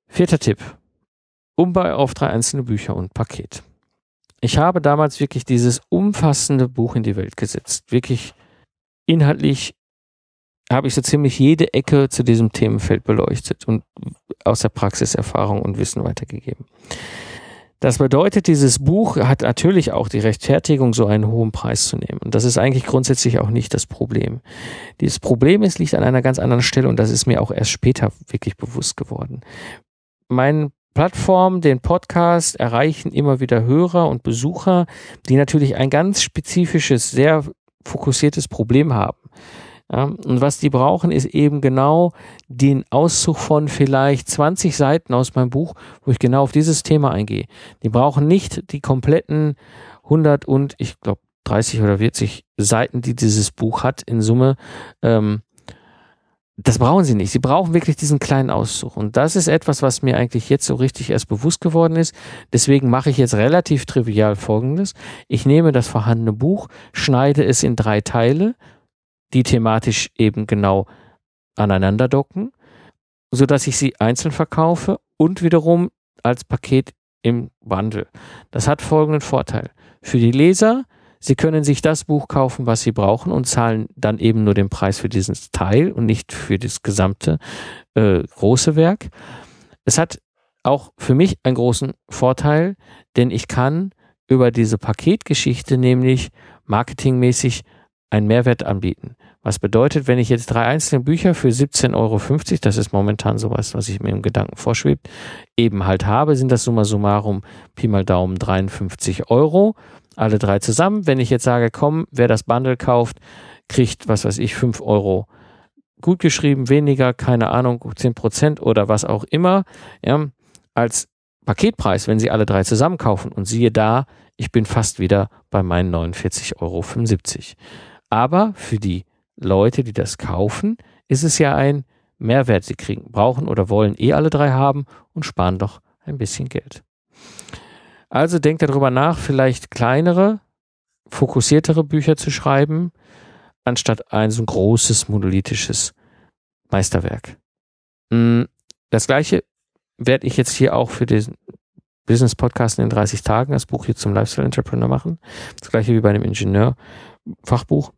Vierter Tipp. Umbau auf drei einzelne Bücher und Paket. Ich habe damals wirklich dieses umfassende Buch in die Welt gesetzt. Wirklich inhaltlich habe ich so ziemlich jede Ecke zu diesem Themenfeld beleuchtet und aus der Praxiserfahrung und Wissen weitergegeben. Das bedeutet, dieses Buch hat natürlich auch die Rechtfertigung, so einen hohen Preis zu nehmen. Und das ist eigentlich grundsätzlich auch nicht das Problem. Dieses Problem ist, liegt an einer ganz anderen Stelle und das ist mir auch erst später wirklich bewusst geworden. Meine Plattform, den Podcast erreichen immer wieder Hörer und Besucher, die natürlich ein ganz spezifisches, sehr fokussiertes Problem haben. Ja, und was die brauchen, ist eben genau den Auszug von vielleicht 20 Seiten aus meinem Buch, wo ich genau auf dieses Thema eingehe. Die brauchen nicht die kompletten 100 und ich glaube 30 oder 40 Seiten, die dieses Buch hat in Summe. Ähm, das brauchen sie nicht. Sie brauchen wirklich diesen kleinen Auszug. Und das ist etwas, was mir eigentlich jetzt so richtig erst bewusst geworden ist. Deswegen mache ich jetzt relativ trivial Folgendes. Ich nehme das vorhandene Buch, schneide es in drei Teile die thematisch eben genau aneinander docken, so dass ich sie einzeln verkaufe und wiederum als Paket im Bundle. Das hat folgenden Vorteil. Für die Leser, sie können sich das Buch kaufen, was sie brauchen und zahlen dann eben nur den Preis für dieses Teil und nicht für das gesamte äh, große Werk. Es hat auch für mich einen großen Vorteil, denn ich kann über diese Paketgeschichte nämlich marketingmäßig einen Mehrwert anbieten. Was bedeutet, wenn ich jetzt drei einzelne Bücher für 17,50 Euro, das ist momentan sowas, was ich mir im Gedanken vorschwebt, eben halt habe, sind das summa summarum Pi mal Daumen 53 Euro. Alle drei zusammen. Wenn ich jetzt sage, komm, wer das Bundle kauft, kriegt, was weiß ich, 5 Euro gut geschrieben, weniger, keine Ahnung, 10 Prozent oder was auch immer, ja, als Paketpreis, wenn Sie alle drei zusammen kaufen und siehe da, ich bin fast wieder bei meinen 49,75 Euro. Aber für die Leute, die das kaufen, ist es ja ein Mehrwert. Sie kriegen, brauchen oder wollen eh alle drei haben und sparen doch ein bisschen Geld. Also denkt darüber nach, vielleicht kleinere, fokussiertere Bücher zu schreiben, anstatt ein so ein großes monolithisches Meisterwerk. Hm, Das gleiche werde ich jetzt hier auch für den Business Podcast in den 30 Tagen, das Buch hier zum Lifestyle Entrepreneur machen. Das gleiche wie bei einem Ingenieur-Fachbuch.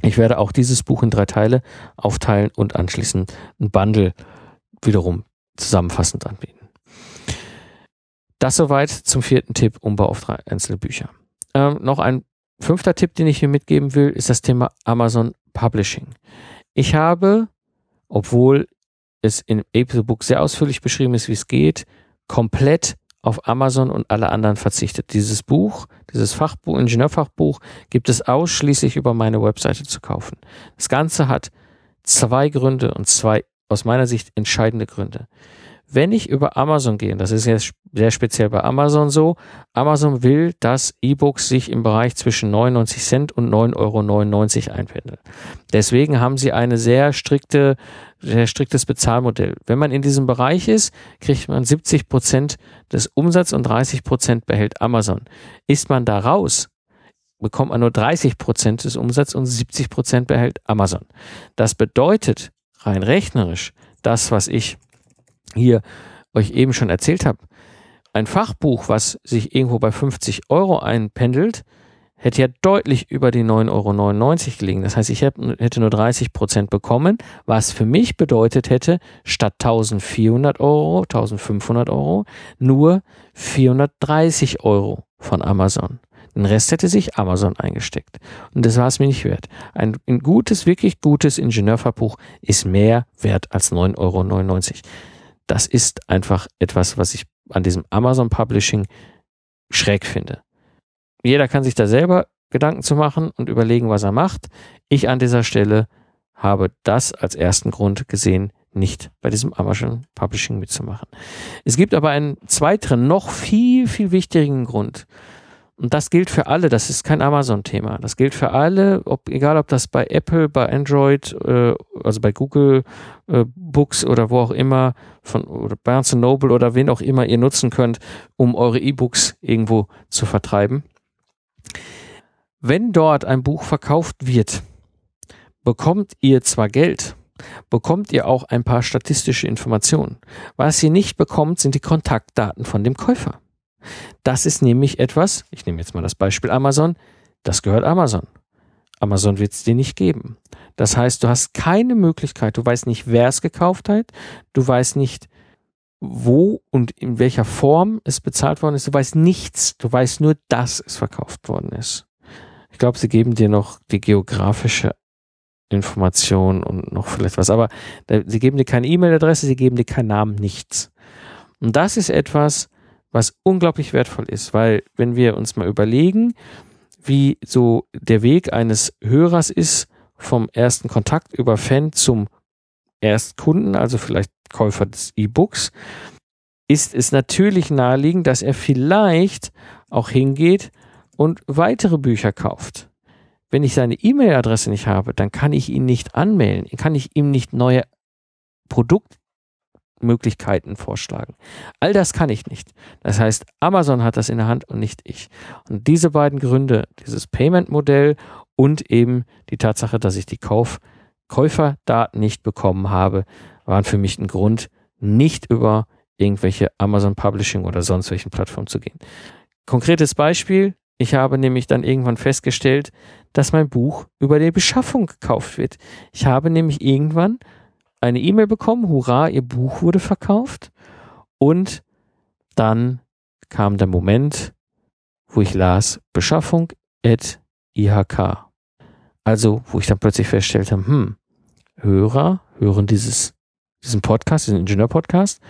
Ich werde auch dieses Buch in drei Teile aufteilen und anschließend ein Bundle wiederum zusammenfassend anbieten. Das soweit zum vierten Tipp, Umbau auf drei einzelne Bücher. Ähm, noch ein fünfter Tipp, den ich hier mitgeben will, ist das Thema Amazon Publishing. Ich habe, obwohl es in Book sehr ausführlich beschrieben ist, wie es geht, komplett auf Amazon und alle anderen verzichtet. Dieses Buch, dieses Fachbuch, Ingenieurfachbuch, gibt es ausschließlich über meine Webseite zu kaufen. Das Ganze hat zwei Gründe und zwei aus meiner Sicht entscheidende Gründe. Wenn ich über Amazon gehe, das ist jetzt sehr speziell bei Amazon so, Amazon will, dass E-Books sich im Bereich zwischen 99 Cent und 9,99 Euro einpendeln. Deswegen haben sie eine sehr strikte, sehr striktes Bezahlmodell. Wenn man in diesem Bereich ist, kriegt man 70 Prozent des Umsatzes und 30 Prozent behält Amazon. Ist man da raus, bekommt man nur 30 Prozent des Umsatzes und 70 Prozent behält Amazon. Das bedeutet rein rechnerisch, das, was ich hier euch eben schon erzählt habe, ein Fachbuch, was sich irgendwo bei 50 Euro einpendelt, hätte ja deutlich über die 9,99 Euro gelegen. Das heißt, ich hätte nur 30 Prozent bekommen, was für mich bedeutet hätte, statt 1400 Euro, 1500 Euro, nur 430 Euro von Amazon. Den Rest hätte sich Amazon eingesteckt. Und das war es mir nicht wert. Ein, gutes, wirklich gutes Ingenieurfachbuch ist mehr wert als 9,99 Euro das ist einfach etwas, was ich an diesem Amazon Publishing schräg finde. Jeder kann sich da selber Gedanken zu machen und überlegen, was er macht. Ich an dieser Stelle habe das als ersten Grund gesehen, nicht bei diesem Amazon Publishing mitzumachen. Es gibt aber einen zweiten, noch viel, viel wichtigen Grund. Und das gilt für alle, das ist kein Amazon-Thema. Das gilt für alle, ob, egal ob das bei Apple, bei Android, äh, also bei Google äh, Books oder wo auch immer, von oder Barnes Noble oder wen auch immer ihr nutzen könnt, um eure E-Books irgendwo zu vertreiben. Wenn dort ein Buch verkauft wird, bekommt ihr zwar Geld, bekommt ihr auch ein paar statistische Informationen. Was ihr nicht bekommt, sind die Kontaktdaten von dem Käufer. Das ist nämlich etwas, ich nehme jetzt mal das Beispiel Amazon, das gehört Amazon. Amazon wird es dir nicht geben. Das heißt, du hast keine Möglichkeit, du weißt nicht, wer es gekauft hat, du weißt nicht, wo und in welcher Form es bezahlt worden ist, du weißt nichts, du weißt nur, dass es verkauft worden ist. Ich glaube, sie geben dir noch die geografische Information und noch vielleicht was, aber sie geben dir keine E-Mail-Adresse, sie geben dir keinen Namen, nichts. Und das ist etwas, was unglaublich wertvoll ist, weil wenn wir uns mal überlegen, wie so der Weg eines Hörers ist vom ersten Kontakt über Fan zum Erstkunden, also vielleicht Käufer des E-Books, ist es natürlich naheliegend, dass er vielleicht auch hingeht und weitere Bücher kauft. Wenn ich seine E-Mail-Adresse nicht habe, dann kann ich ihn nicht anmelden, kann ich ihm nicht neue Produkte Möglichkeiten vorschlagen. All das kann ich nicht. Das heißt, Amazon hat das in der Hand und nicht ich. Und diese beiden Gründe, dieses Payment-Modell und eben die Tatsache, dass ich die Kauf Käuferdaten nicht bekommen habe, waren für mich ein Grund, nicht über irgendwelche Amazon Publishing oder sonst welchen Plattformen zu gehen. Konkretes Beispiel, ich habe nämlich dann irgendwann festgestellt, dass mein Buch über die Beschaffung gekauft wird. Ich habe nämlich irgendwann eine E-Mail bekommen, hurra, ihr Buch wurde verkauft. Und dann kam der Moment, wo ich las Beschaffung at IHK. Also, wo ich dann plötzlich feststellte, hm, Hörer hören dieses, diesen Podcast, diesen Ingenieur-Podcast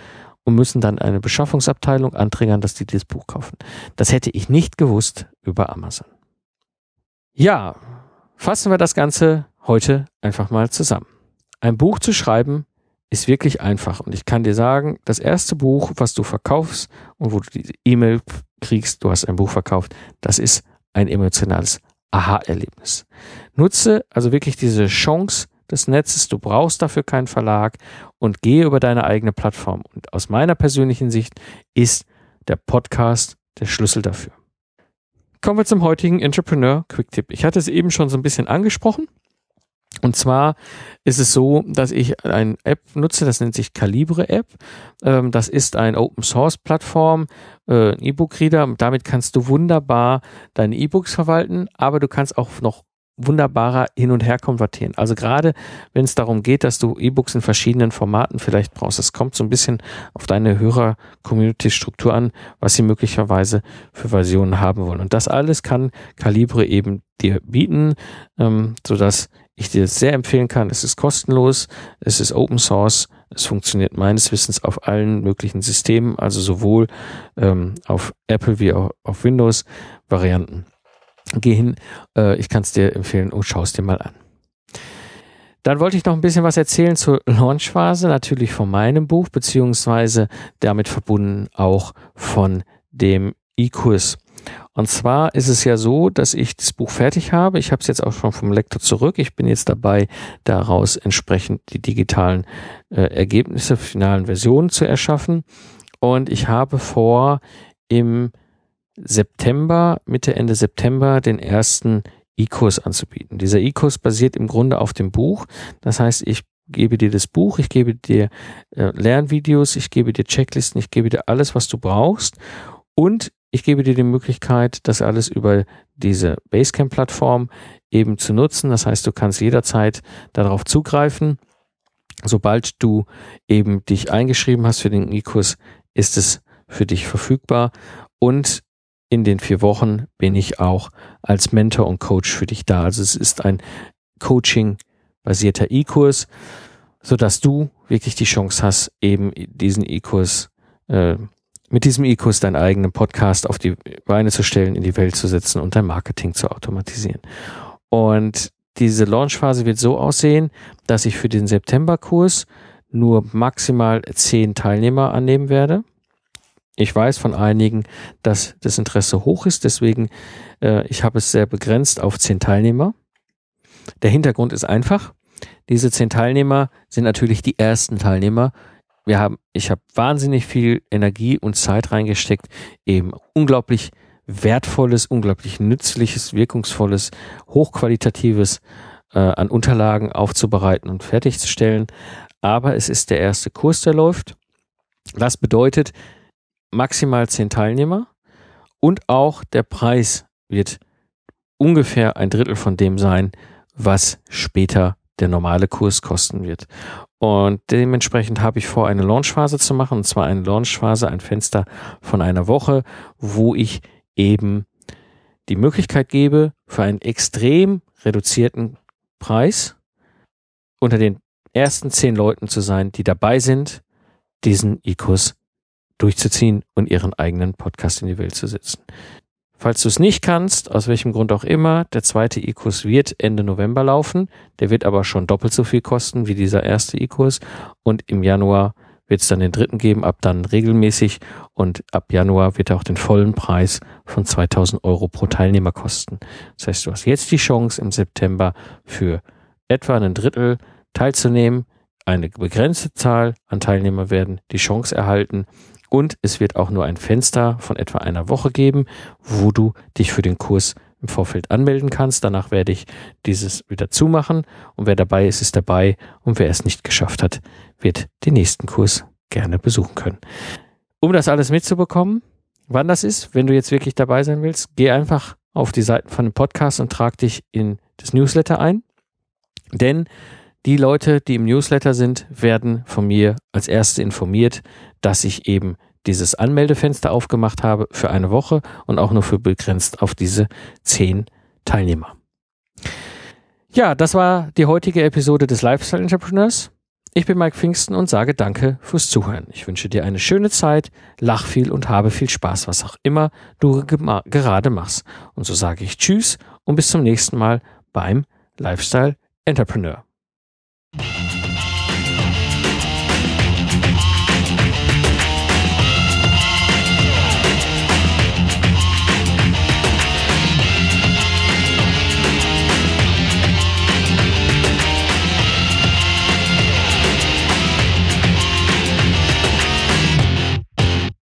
und müssen dann eine Beschaffungsabteilung anträgern, dass die dieses Buch kaufen. Das hätte ich nicht gewusst über Amazon. Ja, fassen wir das Ganze heute einfach mal zusammen. Ein Buch zu schreiben ist wirklich einfach. Und ich kann dir sagen, das erste Buch, was du verkaufst und wo du die E-Mail kriegst, du hast ein Buch verkauft, das ist ein emotionales Aha-Erlebnis. Nutze also wirklich diese Chance des Netzes. Du brauchst dafür keinen Verlag und gehe über deine eigene Plattform. Und aus meiner persönlichen Sicht ist der Podcast der Schlüssel dafür. Kommen wir zum heutigen Entrepreneur Quick Tip. Ich hatte es eben schon so ein bisschen angesprochen. Und zwar ist es so, dass ich eine App nutze, das nennt sich Calibre App. Ähm, das ist ein Open Source Plattform, äh, ein E-Book-Reader. Damit kannst du wunderbar deine E-Books verwalten, aber du kannst auch noch wunderbarer hin und her konvertieren. Also gerade wenn es darum geht, dass du E-Books in verschiedenen Formaten vielleicht brauchst, es kommt so ein bisschen auf deine Hörer-Community-Struktur an, was sie möglicherweise für Versionen haben wollen. Und das alles kann Calibre eben dir bieten, ähm, sodass ich dir sehr empfehlen kann. Es ist kostenlos, es ist Open Source, es funktioniert meines Wissens auf allen möglichen Systemen, also sowohl ähm, auf Apple wie auch auf Windows-Varianten. Geh hin, äh, ich kann es dir empfehlen und schau es dir mal an. Dann wollte ich noch ein bisschen was erzählen zur Launchphase, natürlich von meinem Buch, beziehungsweise damit verbunden auch von dem E-Kurs. Und zwar ist es ja so, dass ich das Buch fertig habe. Ich habe es jetzt auch schon vom Lektor zurück. Ich bin jetzt dabei, daraus entsprechend die digitalen äh, Ergebnisse, finalen Versionen zu erschaffen. Und ich habe vor, im September, Mitte, Ende September, den ersten E-Kurs anzubieten. Dieser E-Kurs basiert im Grunde auf dem Buch. Das heißt, ich gebe dir das Buch, ich gebe dir äh, Lernvideos, ich gebe dir Checklisten, ich gebe dir alles, was du brauchst. Und ich gebe dir die Möglichkeit, das alles über diese Basecamp-Plattform eben zu nutzen. Das heißt, du kannst jederzeit darauf zugreifen. Sobald du eben dich eingeschrieben hast für den E-Kurs, ist es für dich verfügbar. Und in den vier Wochen bin ich auch als Mentor und Coach für dich da. Also es ist ein Coaching-basierter E-Kurs, sodass du wirklich die Chance hast, eben diesen E-Kurs äh, mit diesem E-Kurs deinen eigenen Podcast auf die Beine zu stellen, in die Welt zu setzen und dein Marketing zu automatisieren. Und diese Launchphase wird so aussehen, dass ich für den Septemberkurs nur maximal zehn Teilnehmer annehmen werde. Ich weiß von einigen, dass das Interesse hoch ist, deswegen äh, ich habe es sehr begrenzt auf zehn Teilnehmer. Der Hintergrund ist einfach. Diese zehn Teilnehmer sind natürlich die ersten Teilnehmer, wir haben, ich habe wahnsinnig viel Energie und Zeit reingesteckt, eben unglaublich wertvolles, unglaublich nützliches, wirkungsvolles, hochqualitatives äh, an Unterlagen aufzubereiten und fertigzustellen. Aber es ist der erste Kurs, der läuft. Das bedeutet maximal zehn Teilnehmer und auch der Preis wird ungefähr ein Drittel von dem sein, was später der normale Kurs kosten wird. Und dementsprechend habe ich vor, eine Launchphase zu machen, und zwar eine Launchphase, ein Fenster von einer Woche, wo ich eben die Möglichkeit gebe, für einen extrem reduzierten Preis unter den ersten zehn Leuten zu sein, die dabei sind, diesen E-Kurs durchzuziehen und ihren eigenen Podcast in die Welt zu setzen. Falls du es nicht kannst, aus welchem Grund auch immer, der zweite E-Kurs wird Ende November laufen. Der wird aber schon doppelt so viel kosten wie dieser erste E-Kurs. Und im Januar wird es dann den dritten geben, ab dann regelmäßig. Und ab Januar wird er auch den vollen Preis von 2000 Euro pro Teilnehmer kosten. Das heißt, du hast jetzt die Chance im September für etwa ein Drittel teilzunehmen. Eine begrenzte Zahl an Teilnehmer werden die Chance erhalten, und es wird auch nur ein Fenster von etwa einer Woche geben, wo du dich für den Kurs im Vorfeld anmelden kannst. Danach werde ich dieses wieder zumachen. Und wer dabei ist, ist dabei. Und wer es nicht geschafft hat, wird den nächsten Kurs gerne besuchen können. Um das alles mitzubekommen, wann das ist, wenn du jetzt wirklich dabei sein willst, geh einfach auf die Seiten von dem Podcast und trag dich in das Newsletter ein. Denn die Leute, die im Newsletter sind, werden von mir als Erste informiert, dass ich eben dieses Anmeldefenster aufgemacht habe für eine Woche und auch nur für begrenzt auf diese zehn Teilnehmer. Ja, das war die heutige Episode des Lifestyle Entrepreneurs. Ich bin Mike Pfingsten und sage danke fürs Zuhören. Ich wünsche dir eine schöne Zeit, lach viel und habe viel Spaß, was auch immer du gerade machst. Und so sage ich Tschüss und bis zum nächsten Mal beim Lifestyle Entrepreneur.